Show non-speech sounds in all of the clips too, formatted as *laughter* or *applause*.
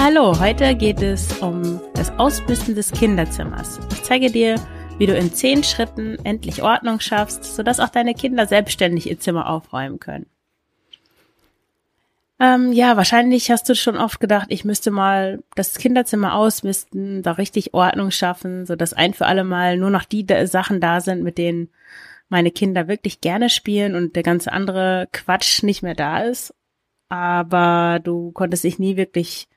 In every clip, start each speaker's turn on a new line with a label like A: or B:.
A: Ja, hallo, heute geht es um das Ausmisten des Kinderzimmers. Ich zeige dir, wie du in zehn Schritten endlich Ordnung schaffst, sodass auch deine Kinder selbstständig ihr Zimmer aufräumen können. Ähm, ja, wahrscheinlich hast du schon oft gedacht, ich müsste mal das Kinderzimmer ausmisten, da richtig Ordnung schaffen, sodass ein für alle Mal nur noch die Sachen da sind, mit denen meine Kinder wirklich gerne spielen und der ganze andere Quatsch nicht mehr da ist. Aber du konntest dich nie wirklich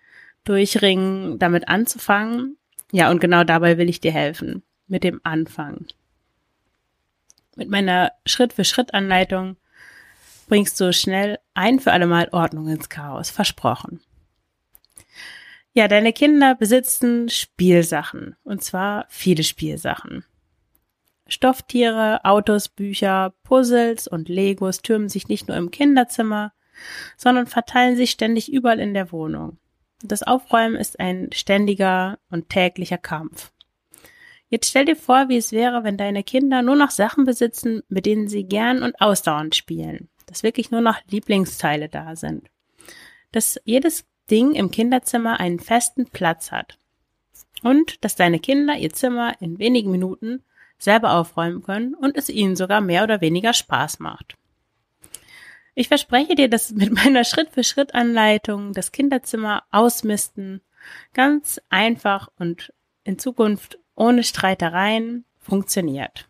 A: durchringen, damit anzufangen. Ja, und genau dabei will ich dir helfen mit dem Anfang. Mit meiner Schritt-für-Schritt-Anleitung bringst du schnell ein für alle Mal Ordnung ins Chaos. Versprochen. Ja, deine Kinder besitzen Spielsachen. Und zwar viele Spielsachen. Stofftiere, Autos, Bücher, Puzzles und Legos türmen sich nicht nur im Kinderzimmer, sondern verteilen sich ständig überall in der Wohnung. Das Aufräumen ist ein ständiger und täglicher Kampf. Jetzt stell dir vor, wie es wäre, wenn deine Kinder nur noch Sachen besitzen, mit denen sie gern und ausdauernd spielen. Dass wirklich nur noch Lieblingsteile da sind. Dass jedes Ding im Kinderzimmer einen festen Platz hat. Und dass deine Kinder ihr Zimmer in wenigen Minuten selber aufräumen können und es ihnen sogar mehr oder weniger Spaß macht. Ich verspreche dir, dass mit meiner Schritt-für-Schritt-Anleitung das Kinderzimmer ausmisten ganz einfach und in Zukunft ohne Streitereien funktioniert.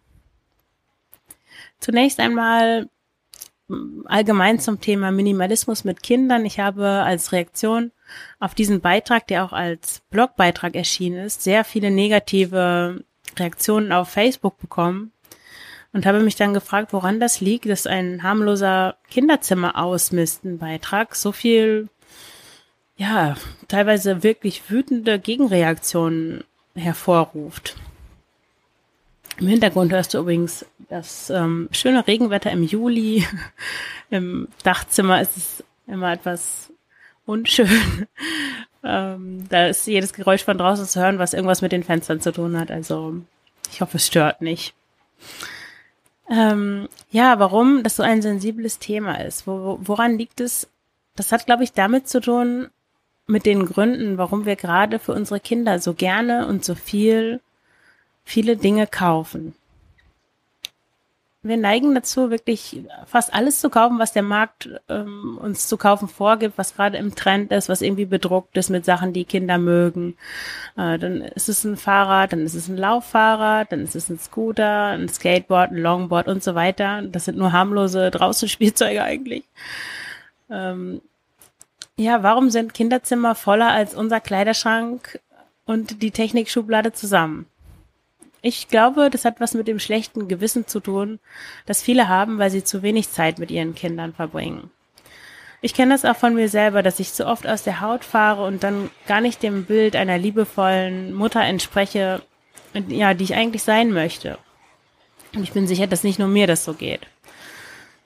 A: Zunächst einmal mm, allgemein zum Thema Minimalismus mit Kindern. Ich habe als Reaktion auf diesen Beitrag, der auch als Blogbeitrag erschienen ist, sehr viele negative Reaktionen auf Facebook bekommen und habe mich dann gefragt, woran das liegt, dass ein harmloser Kinderzimmer ausmisten Beitrag so viel, ja, teilweise wirklich wütende Gegenreaktionen hervorruft. Im Hintergrund hörst du übrigens das ähm, schöne Regenwetter im Juli. *laughs* Im Dachzimmer ist es immer etwas unschön. *laughs* ähm, da ist jedes Geräusch von draußen zu hören, was irgendwas mit den Fenstern zu tun hat. Also ich hoffe, es stört nicht. Ähm, ja, warum das so ein sensibles Thema ist. Wo, woran liegt es? Das hat, glaube ich, damit zu tun, mit den Gründen, warum wir gerade für unsere Kinder so gerne und so viel, viele Dinge kaufen. Wir neigen dazu, wirklich fast alles zu kaufen, was der Markt ähm, uns zu kaufen vorgibt, was gerade im Trend ist, was irgendwie bedruckt ist mit Sachen, die Kinder mögen. Äh, dann ist es ein Fahrrad, dann ist es ein Lauffahrrad, dann ist es ein Scooter, ein Skateboard, ein Longboard und so weiter. Das sind nur harmlose draußen *laughs* Spielzeuge eigentlich. Ähm, ja, warum sind Kinderzimmer voller als unser Kleiderschrank und die Technikschublade zusammen? Ich glaube, das hat was mit dem schlechten Gewissen zu tun, das viele haben, weil sie zu wenig Zeit mit ihren Kindern verbringen. Ich kenne das auch von mir selber, dass ich zu oft aus der Haut fahre und dann gar nicht dem Bild einer liebevollen Mutter entspreche, ja, die ich eigentlich sein möchte. Und ich bin sicher, dass nicht nur mir das so geht.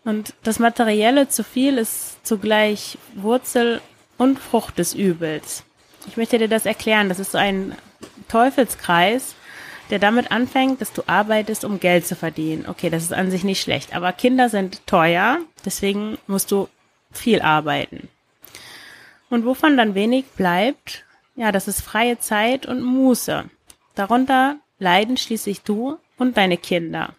A: Und das Materielle zu viel ist zugleich Wurzel und Frucht des Übels. Ich möchte dir das erklären. Das ist so ein Teufelskreis, der damit anfängt, dass du arbeitest, um Geld zu verdienen. Okay, das ist an sich nicht schlecht. Aber Kinder sind teuer, deswegen musst du viel arbeiten. Und wovon dann wenig bleibt, ja, das ist freie Zeit und Muße. Darunter leiden schließlich du und deine Kinder.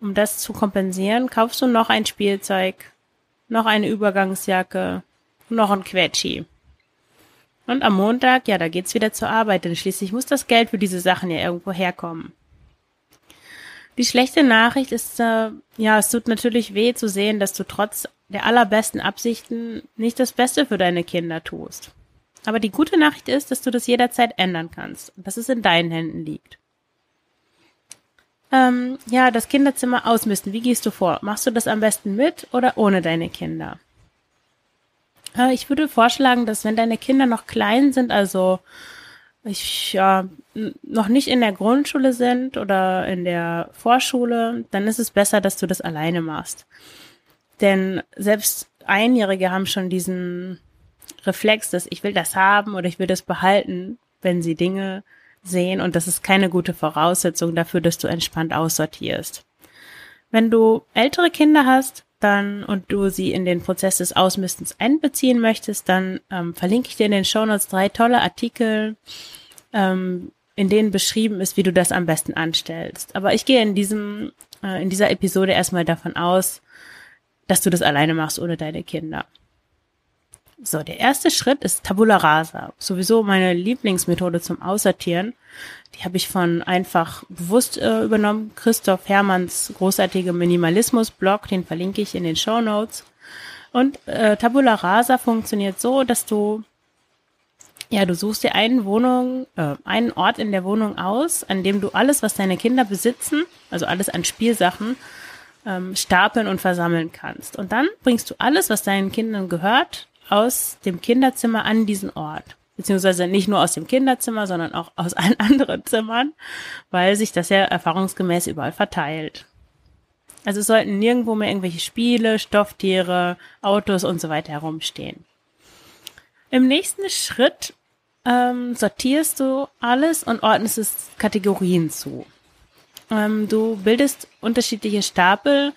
A: Um das zu kompensieren, kaufst du noch ein Spielzeug, noch eine Übergangsjacke, noch ein Quetschi. Und am Montag, ja, da geht's wieder zur Arbeit, denn schließlich muss das Geld für diese Sachen ja irgendwo herkommen. Die schlechte Nachricht ist, äh, ja, es tut natürlich weh zu sehen, dass du trotz der allerbesten Absichten nicht das Beste für deine Kinder tust. Aber die gute Nachricht ist, dass du das jederzeit ändern kannst und dass es in deinen Händen liegt. Ähm, ja, das Kinderzimmer ausmisten. Wie gehst du vor? Machst du das am besten mit oder ohne deine Kinder? Äh, ich würde vorschlagen, dass wenn deine Kinder noch klein sind, also ich ja noch nicht in der Grundschule sind oder in der Vorschule, dann ist es besser, dass du das alleine machst. Denn selbst Einjährige haben schon diesen Reflex, dass ich will das haben oder ich will das behalten, wenn sie Dinge sehen und das ist keine gute Voraussetzung dafür, dass du entspannt aussortierst. Wenn du ältere Kinder hast, dann und du sie in den Prozess des Ausmistens einbeziehen möchtest, dann ähm, verlinke ich dir in den Shownotes drei tolle Artikel, ähm, in denen beschrieben ist, wie du das am besten anstellst. Aber ich gehe in diesem äh, in dieser Episode erstmal davon aus, dass du das alleine machst ohne deine Kinder. So, der erste Schritt ist Tabula Rasa. Sowieso meine Lieblingsmethode zum Aussortieren. Die habe ich von einfach bewusst äh, übernommen. Christoph Hermanns großartige Minimalismus-Blog, den verlinke ich in den Show Notes. Und äh, Tabula Rasa funktioniert so, dass du ja, du suchst dir einen Wohnung, äh, einen Ort in der Wohnung aus, an dem du alles, was deine Kinder besitzen, also alles an Spielsachen, ähm, stapeln und versammeln kannst. Und dann bringst du alles, was deinen Kindern gehört, aus dem Kinderzimmer an diesen Ort. Beziehungsweise nicht nur aus dem Kinderzimmer, sondern auch aus allen *laughs* anderen Zimmern, weil sich das ja erfahrungsgemäß überall verteilt. Also es sollten nirgendwo mehr irgendwelche Spiele, Stofftiere, Autos und so weiter herumstehen. Im nächsten Schritt ähm, sortierst du alles und ordnest es Kategorien zu. Ähm, du bildest unterschiedliche Stapel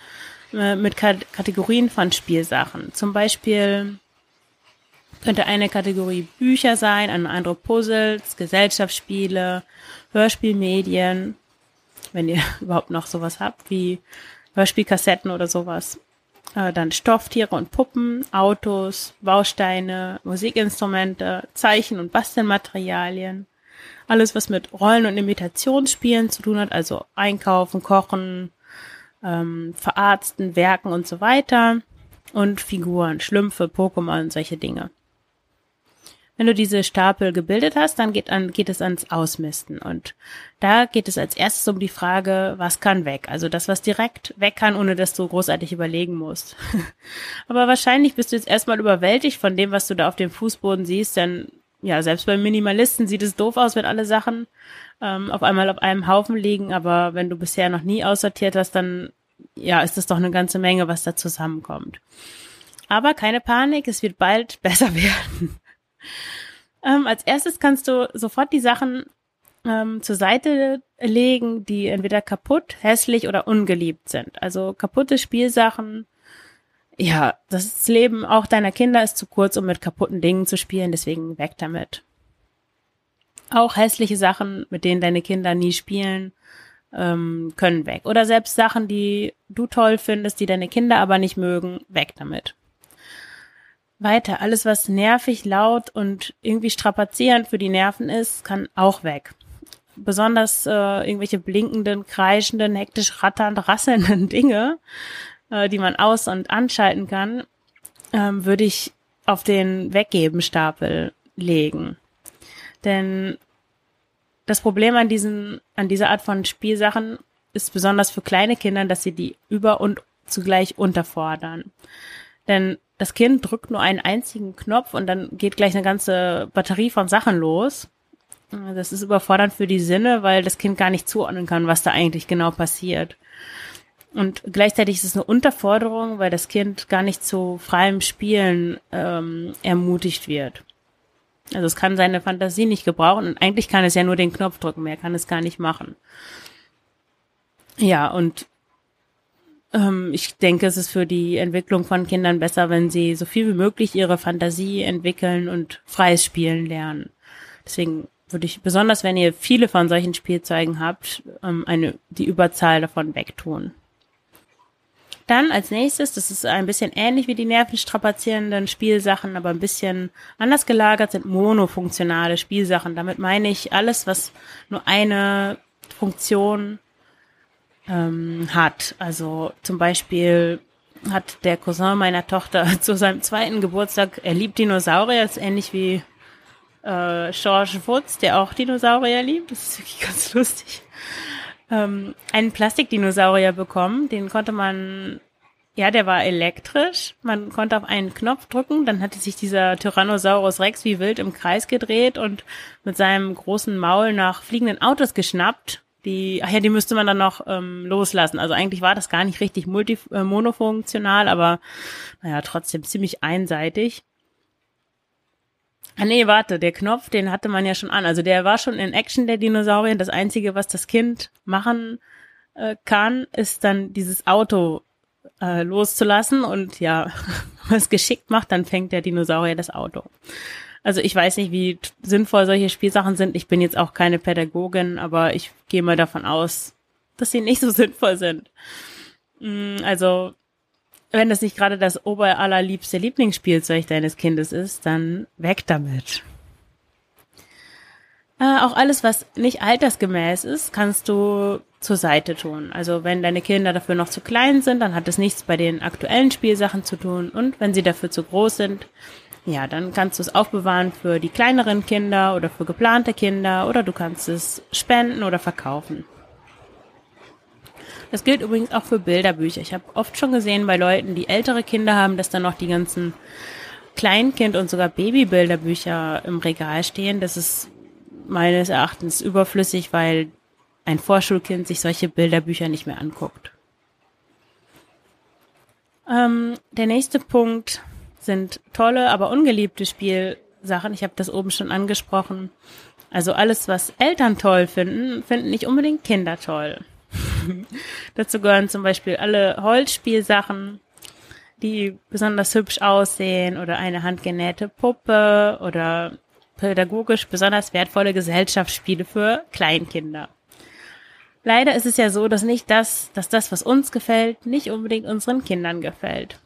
A: äh, mit K Kategorien von Spielsachen. Zum Beispiel könnte eine Kategorie Bücher sein, eine andere Puzzles, Gesellschaftsspiele, Hörspielmedien, wenn ihr *laughs* überhaupt noch sowas habt, wie Hörspielkassetten oder sowas. Äh, dann Stofftiere und Puppen, Autos, Bausteine, Musikinstrumente, Zeichen- und Bastelmaterialien. Alles, was mit Rollen- und Imitationsspielen zu tun hat, also Einkaufen, Kochen, ähm, Verarzten, Werken und so weiter. Und Figuren, Schlümpfe, Pokémon, solche Dinge. Wenn du diese Stapel gebildet hast, dann geht, an, geht es ans Ausmisten. Und da geht es als erstes um die Frage, was kann weg? Also das, was direkt weg kann, ohne dass du großartig überlegen musst. *laughs* Aber wahrscheinlich bist du jetzt erstmal überwältigt von dem, was du da auf dem Fußboden siehst, denn ja, selbst bei Minimalisten sieht es doof aus, wenn alle Sachen ähm, auf einmal auf einem Haufen liegen. Aber wenn du bisher noch nie aussortiert hast, dann ja, ist das doch eine ganze Menge, was da zusammenkommt. Aber keine Panik, es wird bald *laughs* besser werden. Ähm, als erstes kannst du sofort die Sachen ähm, zur Seite legen, die entweder kaputt, hässlich oder ungeliebt sind. Also kaputte Spielsachen. Ja, das Leben auch deiner Kinder ist zu kurz, um mit kaputten Dingen zu spielen, deswegen weg damit. Auch hässliche Sachen, mit denen deine Kinder nie spielen, ähm, können weg. Oder selbst Sachen, die du toll findest, die deine Kinder aber nicht mögen, weg damit. Weiter, alles was nervig, laut und irgendwie strapazierend für die Nerven ist, kann auch weg. Besonders äh, irgendwelche blinkenden, kreischenden, hektisch ratternd, rasselnden *laughs* Dinge, äh, die man aus- und anschalten kann, ähm, würde ich auf den Weggeben-Stapel legen. Denn das Problem an diesen, an dieser Art von Spielsachen ist besonders für kleine Kinder, dass sie die über und zugleich unterfordern. Denn das Kind drückt nur einen einzigen Knopf und dann geht gleich eine ganze Batterie von Sachen los. Das ist überfordernd für die Sinne, weil das Kind gar nicht zuordnen kann, was da eigentlich genau passiert. Und gleichzeitig ist es eine Unterforderung, weil das Kind gar nicht zu freiem Spielen ähm, ermutigt wird. Also es kann seine Fantasie nicht gebrauchen und eigentlich kann es ja nur den Knopf drücken, mehr kann es gar nicht machen. Ja, und ähm, ich denke, es ist für die Entwicklung von Kindern besser, wenn sie so viel wie möglich ihre Fantasie entwickeln und freies Spielen lernen. Deswegen würde ich, besonders wenn ihr viele von solchen Spielzeugen habt, ähm, eine, die Überzahl davon wegtun. Dann als nächstes, das ist ein bisschen ähnlich wie die nervenstrapazierenden Spielsachen, aber ein bisschen anders gelagert, sind monofunktionale Spielsachen. Damit meine ich alles, was nur eine Funktion ähm, hat. Also zum Beispiel hat der Cousin meiner Tochter *laughs* zu seinem zweiten Geburtstag, er liebt Dinosaurier, ist ähnlich wie äh, George Woods, der auch Dinosaurier liebt. Das ist wirklich *laughs* ganz lustig. ähm, einen Plastikdinosaurier bekommen. Den konnte man, ja, der war elektrisch. Man konnte auf einen Knopf drücken, dann hatte sich dieser Tyrannosaurus Rex wie wild im Kreis gedreht und mit seinem großen Maul nach fliegenden Autos geschnappt. Die, ach ja, die müsste man dann noch ähm, loslassen. Also eigentlich war das gar nicht richtig multi, äh, monofunktional, aber naja, trotzdem ziemlich einseitig. Ah nee, warte, der Knopf, den hatte man ja schon an. Also der war schon in Action, der Dinosaurier. Das Einzige, was das Kind machen äh, kann, ist dann dieses Auto äh, loszulassen. Und ja, *laughs* was geschickt macht, dann fängt der Dinosaurier das Auto. Also ich weiß nicht, wie sinnvoll solche Spielsachen sind. Ich bin jetzt auch keine Pädagogin, aber ich gehe mal davon aus, dass sie nicht so *laughs* sinnvoll sind. Mm, also wenn das nicht gerade das oberallerliebste Lieblingsspielzeug deines Kindes ist, dann weg damit. Äh, auch alles, was nicht altersgemäß ist, kannst du zur Seite tun. Also wenn deine Kinder dafür noch zu klein sind, dann hat es nichts bei den aktuellen Spielsachen zu tun. Und wenn sie dafür zu groß sind, ja, dann kannst du es aufbewahren für die kleineren Kinder oder für geplante Kinder oder du kannst es spenden oder verkaufen. Das gilt übrigens auch für Bilderbücher. Ich habe oft schon gesehen bei Leuten, die ältere Kinder haben, dass dann noch die ganzen Kleinkind- und sogar Babybilderbücher im Regal stehen. Das ist meines Erachtens überflüssig, weil ein Vorschulkind sich solche Bilderbücher nicht mehr anguckt. Ähm, der nächste Punkt sind tolle, aber ungeliebte Spielsachen. Ich habe das oben schon angesprochen. Also alles, was Eltern toll finden, finden nicht unbedingt Kinder toll. *laughs* Dazu gehören zum Beispiel alle Holzspielsachen, die besonders hübsch aussehen oder eine handgenähte Puppe oder pädagogisch besonders wertvolle Gesellschaftsspiele für Kleinkinder. Leider ist es ja so, dass nicht das, dass das, was uns gefällt, nicht unbedingt unseren Kindern gefällt.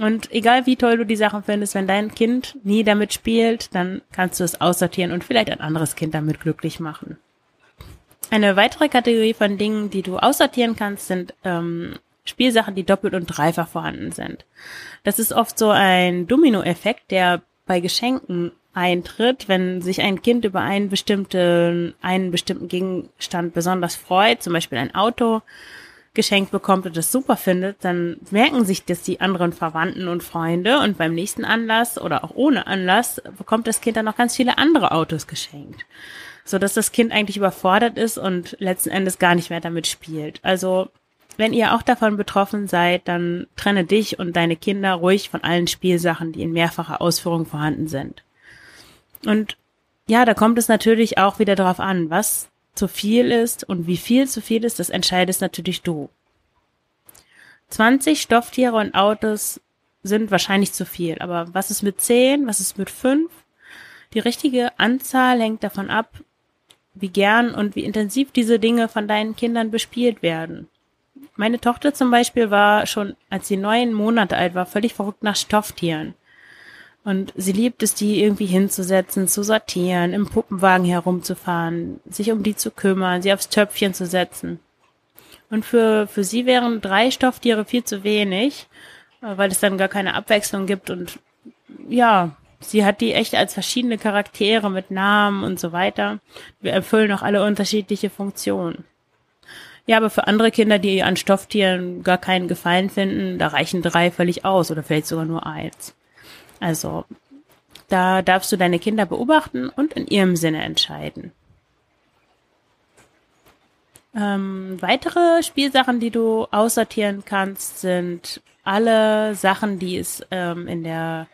A: Und egal wie toll du die Sachen findest, wenn dein Kind nie damit spielt, dann kannst du es aussortieren und vielleicht ein anderes Kind damit glücklich machen. Eine weitere Kategorie von Dingen, die du aussortieren kannst, sind ähm, Spielsachen, die doppelt und dreifach vorhanden sind. Das ist oft so ein Dominoeffekt, der bei Geschenken eintritt, wenn sich ein Kind über einen bestimmten, einen bestimmten Gegenstand besonders freut, zum Beispiel ein Auto geschenkt bekommt und das super findet, dann merken sich das die anderen Verwandten und Freunde und beim nächsten Anlass oder auch ohne Anlass bekommt das Kind dann noch ganz viele andere Autos geschenkt so dass das Kind eigentlich überfordert ist und letzten Endes gar nicht mehr damit spielt. Also wenn ihr auch davon betroffen seid, dann trenne dich und deine Kinder ruhig von allen Spielsachen, die in mehrfacher Ausführung vorhanden sind. Und ja, da kommt es natürlich auch wieder darauf an, was zu viel ist und wie viel zu viel ist, das entscheidest natürlich du. 20 Stofftiere und Autos sind wahrscheinlich zu viel, aber was ist mit 10, was ist mit 5? Die richtige Anzahl hängt davon ab, wie gern und wie intensiv diese Dinge von deinen Kindern bespielt werden. Meine Tochter zum Beispiel war schon, als sie neun Monate alt war, völlig verrückt nach Stofftieren. Und sie liebt es, die irgendwie hinzusetzen, zu sortieren, im Puppenwagen herumzufahren, sich um die zu kümmern, sie aufs Töpfchen zu setzen. Und für, für sie wären drei Stofftiere viel zu wenig, weil es dann gar keine Abwechslung gibt und ja, Sie hat die echt als verschiedene Charaktere mit Namen und so weiter. Wir erfüllen auch alle unterschiedliche Funktionen. Ja, aber für andere Kinder, die an Stofftieren gar keinen Gefallen finden, da reichen drei völlig aus oder vielleicht sogar nur eins. Also, da darfst du deine Kinder beobachten und in ihrem Sinne entscheiden. Ähm, weitere Spielsachen, die du aussortieren kannst, sind alle Sachen, die es ähm, in der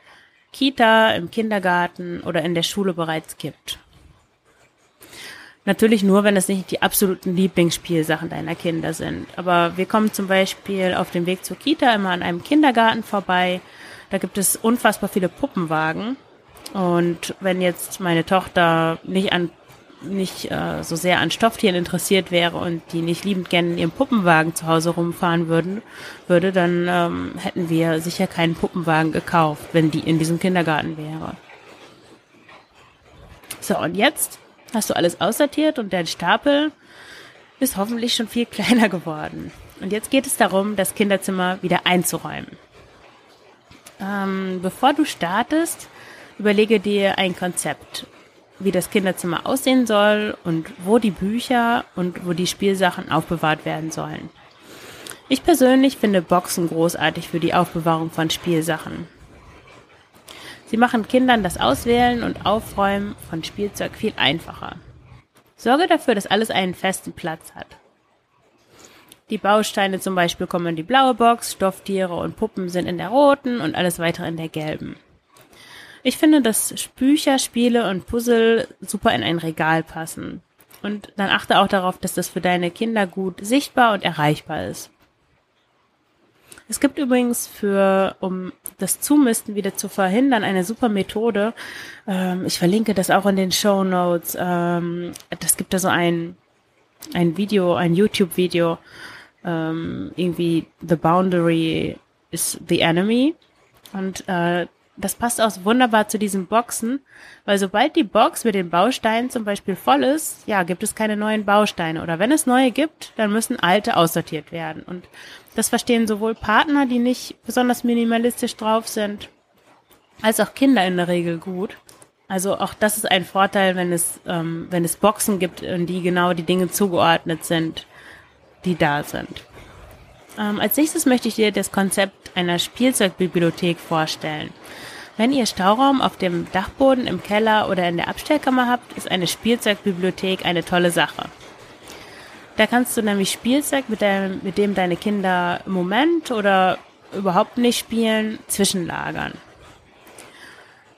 A: Kita, im Kindergarten oder in der Schule bereits gibt. Natürlich nur, wenn es nicht die absoluten Lieblingsspielsachen deiner Kinder sind. Aber wir kommen zum Beispiel auf dem Weg zur Kita immer an einem Kindergarten vorbei. Da gibt es unfassbar viele Puppenwagen. Und wenn jetzt meine Tochter nicht an nicht äh, so sehr an Stofftieren interessiert wäre und die nicht liebend gerne in ihrem Puppenwagen zu Hause rumfahren würden, würde, dann ähm, hätten wir sicher keinen Puppenwagen gekauft, wenn die in diesem Kindergarten wäre. So, und jetzt hast du alles aussortiert und dein Stapel ist hoffentlich schon viel *laughs* kleiner geworden. Und jetzt geht es darum, das Kinderzimmer wieder einzuräumen. Ähm, bevor du startest, überlege dir ein Konzept wie das Kinderzimmer aussehen soll und wo die Bücher und wo die Spielsachen aufbewahrt werden sollen. Ich persönlich finde Boxen großartig für die Aufbewahrung von Spielsachen. Sie machen Kindern das Auswählen und Aufräumen von Spielzeug viel einfacher. Sorge dafür, dass alles einen festen Platz hat. Die Bausteine zum Beispiel kommen in die blaue Box, Stofftiere und Puppen sind in der roten und alles weitere in der gelben. Ich finde, dass Bücher, Spiele und Puzzle super in ein Regal passen. Und dann achte auch darauf, dass das für deine Kinder gut sichtbar und erreichbar ist. Es gibt übrigens für, um das Zumisten wieder zu verhindern, eine super Methode. Ähm, ich verlinke das auch in den Show Notes. Ähm, das gibt da so ein, ein Video, ein YouTube-Video, ähm, irgendwie The Boundary is the Enemy. Und äh, das passt auch wunderbar zu diesen Boxen, weil sobald die Box mit den Bausteinen zum Beispiel voll ist, ja, gibt es keine neuen Bausteine. Oder wenn es neue gibt, dann müssen alte aussortiert werden. Und das verstehen sowohl Partner, die nicht besonders minimalistisch drauf sind, als auch Kinder in der Regel gut. Also auch das ist ein Vorteil, wenn es, ähm, wenn es Boxen gibt, in die genau die Dinge zugeordnet sind, die da sind. Ähm, als nächstes möchte ich dir das Konzept einer Spielzeugbibliothek vorstellen. Wenn ihr Stauraum auf dem Dachboden, im Keller oder in der Abstellkammer habt, ist eine Spielzeugbibliothek eine tolle Sache. Da kannst du nämlich Spielzeug, mit dem, mit dem deine Kinder im Moment oder überhaupt nicht spielen, zwischenlagern.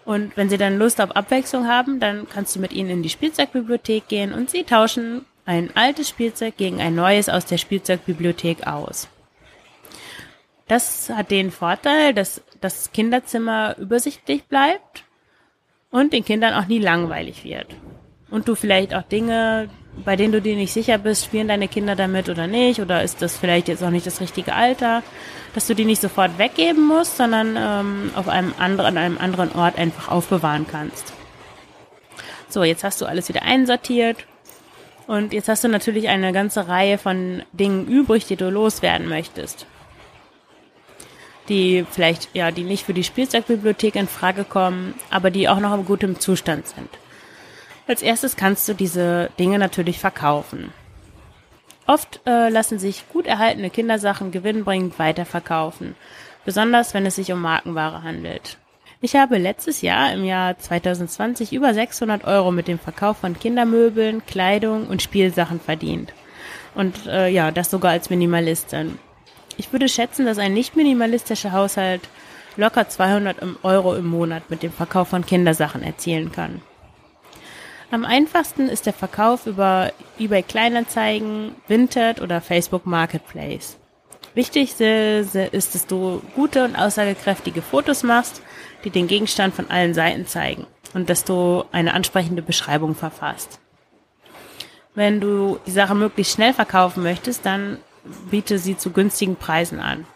A: Und wenn sie dann Lust auf Abwechslung haben, dann kannst du mit ihnen in die Spielzeugbibliothek gehen und sie tauschen ein altes Spielzeug gegen ein neues aus der Spielzeugbibliothek aus. Das hat den Vorteil, dass das Kinderzimmer übersichtlich bleibt und den Kindern auch nie langweilig wird. Und du vielleicht auch Dinge, bei denen du dir nicht sicher bist, spielen deine Kinder damit oder nicht, oder ist das vielleicht jetzt auch nicht das richtige Alter, dass du die nicht sofort weggeben musst, sondern ähm, auf einem anderen, an einem anderen Ort einfach aufbewahren kannst. So, jetzt hast du alles wieder einsortiert und jetzt hast du natürlich eine ganze Reihe von Dingen übrig, die du loswerden möchtest die vielleicht, ja, die nicht für die Spielzeugbibliothek in Frage kommen, aber die auch noch in gutem Zustand sind. Als erstes kannst du diese Dinge natürlich verkaufen. Oft äh, lassen sich gut erhaltene Kindersachen gewinnbringend weiterverkaufen, besonders wenn es sich um Markenware handelt. Ich habe letztes Jahr im Jahr 2020 über 600 Euro mit dem Verkauf von Kindermöbeln, Kleidung und Spielsachen verdient. Und äh, ja, das sogar als Minimalistin. Ich würde schätzen, dass ein nicht minimalistischer Haushalt locker 200 Euro im Monat mit dem Verkauf von Kindersachen erzielen kann. Am einfachsten ist der Verkauf über eBay Kleinanzeigen, Vinted oder Facebook Marketplace. Wichtig ist, dass du gute und aussagekräftige Fotos machst, die den Gegenstand von allen Seiten zeigen und dass du eine ansprechende Beschreibung verfasst. Wenn du die Sache möglichst schnell verkaufen möchtest, dann biete sie zu günstigen Preisen an.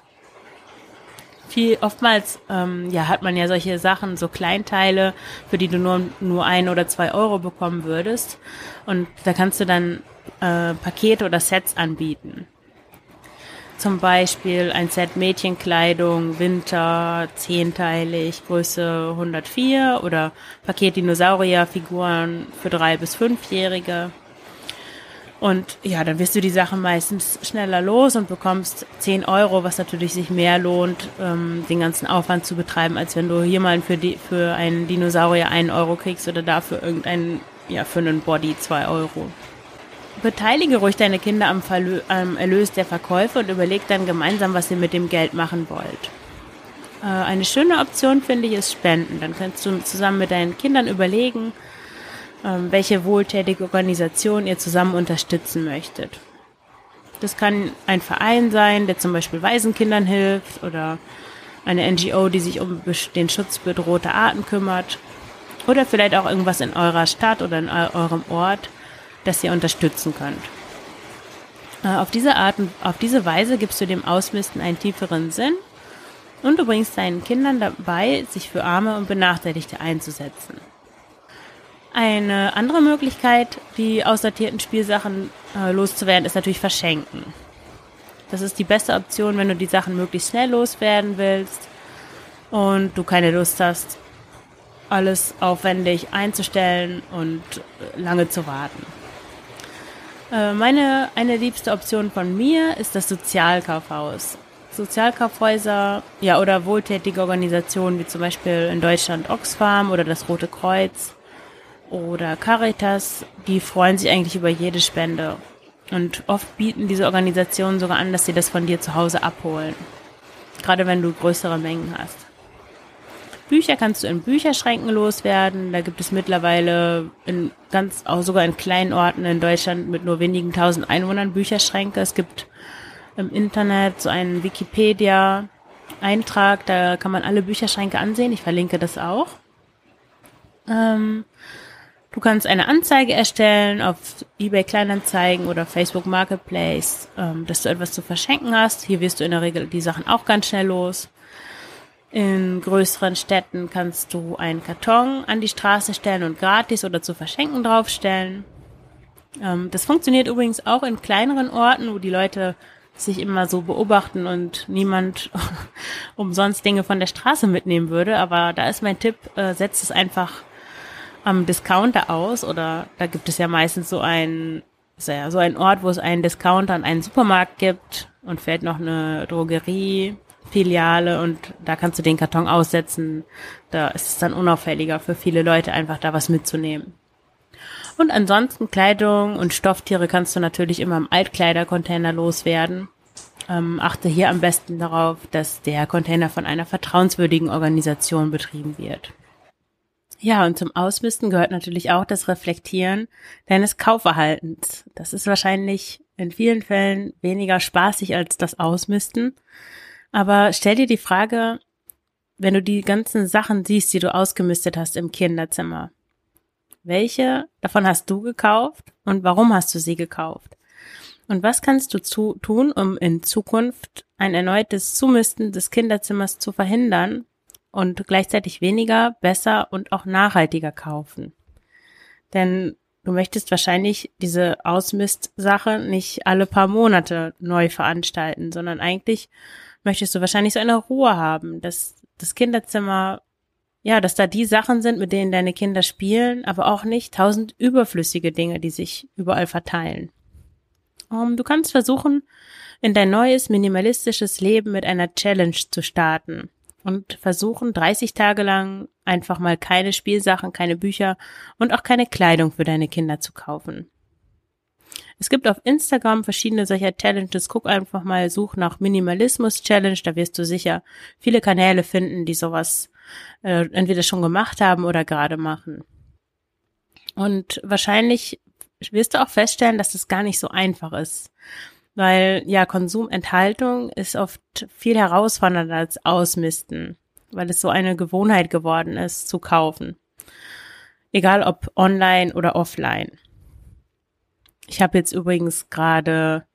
A: Viel, oftmals ähm, ja, hat man ja solche Sachen, so Kleinteile, für die du nur, nur ein oder zwei Euro bekommen würdest. Und da kannst du dann äh, Pakete oder Sets anbieten. Zum Beispiel ein Set Mädchenkleidung, Winter, zehnteilig, Größe 104 oder Paket Dinosaurierfiguren für drei bis fünfjährige. Und ja, dann wirst du die Sachen meistens schneller los und bekommst 10 Euro, was natürlich sich mehr lohnt, ähm, den ganzen Aufwand zu betreiben, als wenn du hier mal für, die, für einen Dinosaurier einen Euro kriegst oder dafür irgendeinen, ja, für einen Body 2 Euro. Beteilige ruhig deine Kinder am, Verlö am Erlös der Verkäufe und überleg dann gemeinsam, was ihr mit dem Geld machen wollt. Äh, eine schöne Option finde ich ist Spenden. Dann kannst du zusammen mit deinen Kindern überlegen, ähm, welche wohltätige Organisation ihr zusammen unterstützen möchtet. Das kann ein Verein sein, der zum Beispiel Waisenkindern hilft oder eine NGO, die sich um den Schutz bedrohter Arten kümmert oder vielleicht auch irgendwas in eurer Stadt oder in eurem Ort, das ihr unterstützen könnt. Äh, auf diese Art und auf diese Weise gibst du dem Ausmisten einen tieferen Sinn und du bringst deinen Kindern dabei, sich für Arme und Benachteiligte einzusetzen. Eine andere Möglichkeit, die aussortierten Spielsachen äh, loszuwerden, ist natürlich verschenken. Das ist die beste Option, wenn du die Sachen möglichst schnell loswerden willst und du keine Lust hast, alles aufwendig einzustellen und lange zu warten. Äh, meine eine liebste Option von mir ist das Sozialkaufhaus. Sozialkaufhäuser, ja, oder wohltätige Organisationen wie zum Beispiel in Deutschland Oxfam oder das Rote Kreuz oder Caritas, die freuen sich eigentlich über jede Spende. Und oft bieten diese Organisationen sogar an, dass sie das von dir zu Hause abholen. Gerade wenn du größere Mengen hast. Bücher kannst du in Bücherschränken loswerden. Da gibt es mittlerweile in ganz, auch sogar in kleinen Orten in Deutschland mit nur wenigen tausend Einwohnern Bücherschränke. Es gibt im Internet so einen Wikipedia-Eintrag, da kann man alle Bücherschränke ansehen. Ich verlinke das auch. Ähm, du kannst eine Anzeige erstellen auf eBay Kleinanzeigen oder Facebook Marketplace, ähm, dass du etwas zu verschenken hast. Hier wirst du in der Regel die Sachen auch ganz schnell los. In größeren Städten kannst du einen Karton an die Straße stellen und gratis oder zu verschenken draufstellen. Ähm, das funktioniert übrigens auch in kleineren Orten, wo die Leute sich immer so beobachten und niemand *laughs* umsonst Dinge von der Straße mitnehmen würde. Aber da ist mein Tipp, äh, setzt es einfach am Discounter aus oder da gibt es ja meistens so ein, so ein Ort, wo es einen Discounter und einen Supermarkt gibt und fällt noch eine Drogerie Filiale und da kannst du den Karton aussetzen. Da ist es dann unauffälliger für viele Leute einfach da was mitzunehmen. Und ansonsten Kleidung und Stofftiere kannst du natürlich immer im Altkleidercontainer loswerden. Ähm, achte hier am besten darauf, dass der Container von einer vertrauenswürdigen Organisation betrieben wird. Ja, und zum Ausmisten gehört natürlich auch das Reflektieren deines Kaufverhaltens. Das ist wahrscheinlich in vielen Fällen weniger spaßig als das Ausmisten. Aber stell dir die Frage, wenn du die ganzen Sachen siehst, die du ausgemistet hast im Kinderzimmer, welche davon hast du gekauft und warum hast du sie gekauft? Und was kannst du zu, tun, um in Zukunft ein erneutes Zumisten des Kinderzimmers zu verhindern und gleichzeitig weniger, besser und auch nachhaltiger kaufen? Denn du möchtest wahrscheinlich diese Ausmistsache nicht alle paar Monate neu veranstalten, sondern eigentlich möchtest du wahrscheinlich so eine Ruhe haben, dass das Kinderzimmer, ja, dass da die Sachen sind, mit denen deine Kinder spielen, aber auch nicht tausend überflüssige Dinge, die sich überall verteilen. Um, du kannst versuchen, in dein neues minimalistisches Leben mit einer Challenge zu starten und versuchen 30 Tage lang einfach mal keine Spielsachen, keine Bücher und auch keine Kleidung für deine Kinder zu kaufen. Es gibt auf Instagram verschiedene solcher Challenges. Guck einfach mal, such nach Minimalismus Challenge. Da wirst du sicher viele Kanäle finden, die sowas äh, entweder schon gemacht haben oder gerade machen. Und wahrscheinlich wirst du auch feststellen, dass das gar nicht so einfach ist. Weil ja, Konsumenthaltung ist oft viel herausfordernder als Ausmisten, weil es so eine Gewohnheit geworden ist, zu kaufen. Egal ob online oder offline. Ich habe jetzt übrigens gerade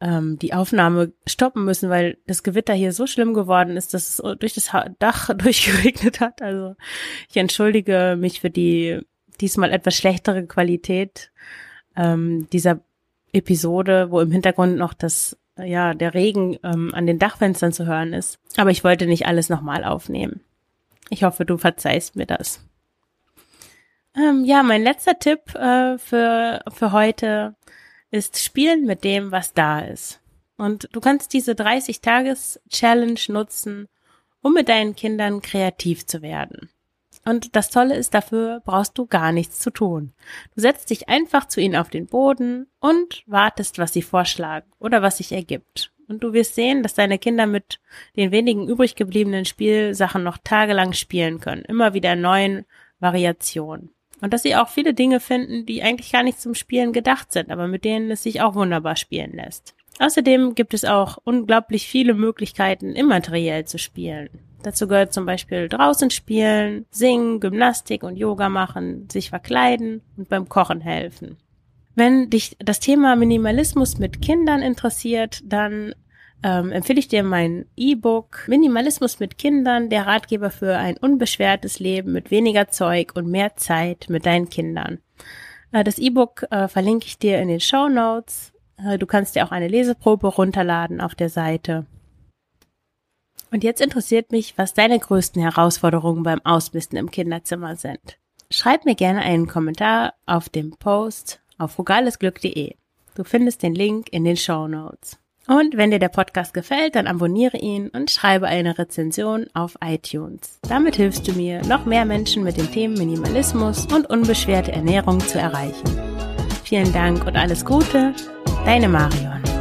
A: ähm, die Aufnahme stoppen müssen, weil das Gewitter hier so schlimm geworden ist, dass es durch das Dach *laughs* durchgeregnet hat. Also ich entschuldige mich für die diesmal etwas schlechtere Qualität ähm, dieser Episode, wo im Hintergrund noch das ja der Regen ähm, an den Dachfenstern zu hören ist. Aber ich wollte nicht alles nochmal aufnehmen. Ich hoffe, du verzeihst mir das. Ähm, ja, mein letzter Tipp äh, für, für heute ist Spielen mit dem, was da ist. Und du kannst diese 30-Tages-Challenge nutzen, um mit deinen Kindern kreativ zu werden. Und das Tolle ist, dafür brauchst du gar nichts zu tun. Du setzt dich einfach zu ihnen auf den Boden und wartest, was sie vorschlagen oder was sich ergibt. Und du wirst sehen, dass deine Kinder mit den wenigen übrig gebliebenen Spielsachen noch tagelang spielen können. Immer wieder neuen Variationen. Und dass sie auch viele Dinge finden, die eigentlich gar nicht zum Spielen gedacht sind, aber mit denen es sich auch wunderbar spielen lässt. Außerdem gibt es auch unglaublich viele Möglichkeiten, immateriell zu spielen. Dazu gehört zum Beispiel draußen spielen, singen, Gymnastik und Yoga machen, sich verkleiden und beim Kochen helfen. Wenn dich das Thema Minimalismus mit Kindern interessiert, dann ähm, empfehle ich dir mein E-Book Minimalismus mit Kindern, der Ratgeber für ein unbeschwertes Leben mit weniger Zeug und mehr Zeit mit deinen Kindern. Äh, das E-Book äh, verlinke ich dir in den Show Notes. Äh, du kannst dir auch eine Leseprobe runterladen auf der Seite. Und jetzt interessiert mich, was deine größten Herausforderungen beim Ausmisten im Kinderzimmer sind. Schreib mir gerne einen Kommentar auf dem Post auf frugalesglück.de. Du findest den Link in den Show Notes. Und wenn dir der Podcast gefällt, dann abonniere ihn und schreibe eine Rezension auf iTunes. Damit hilfst du mir, noch mehr Menschen mit den Themen Minimalismus und unbeschwerte Ernährung zu erreichen. Vielen Dank und alles Gute, Deine Marion.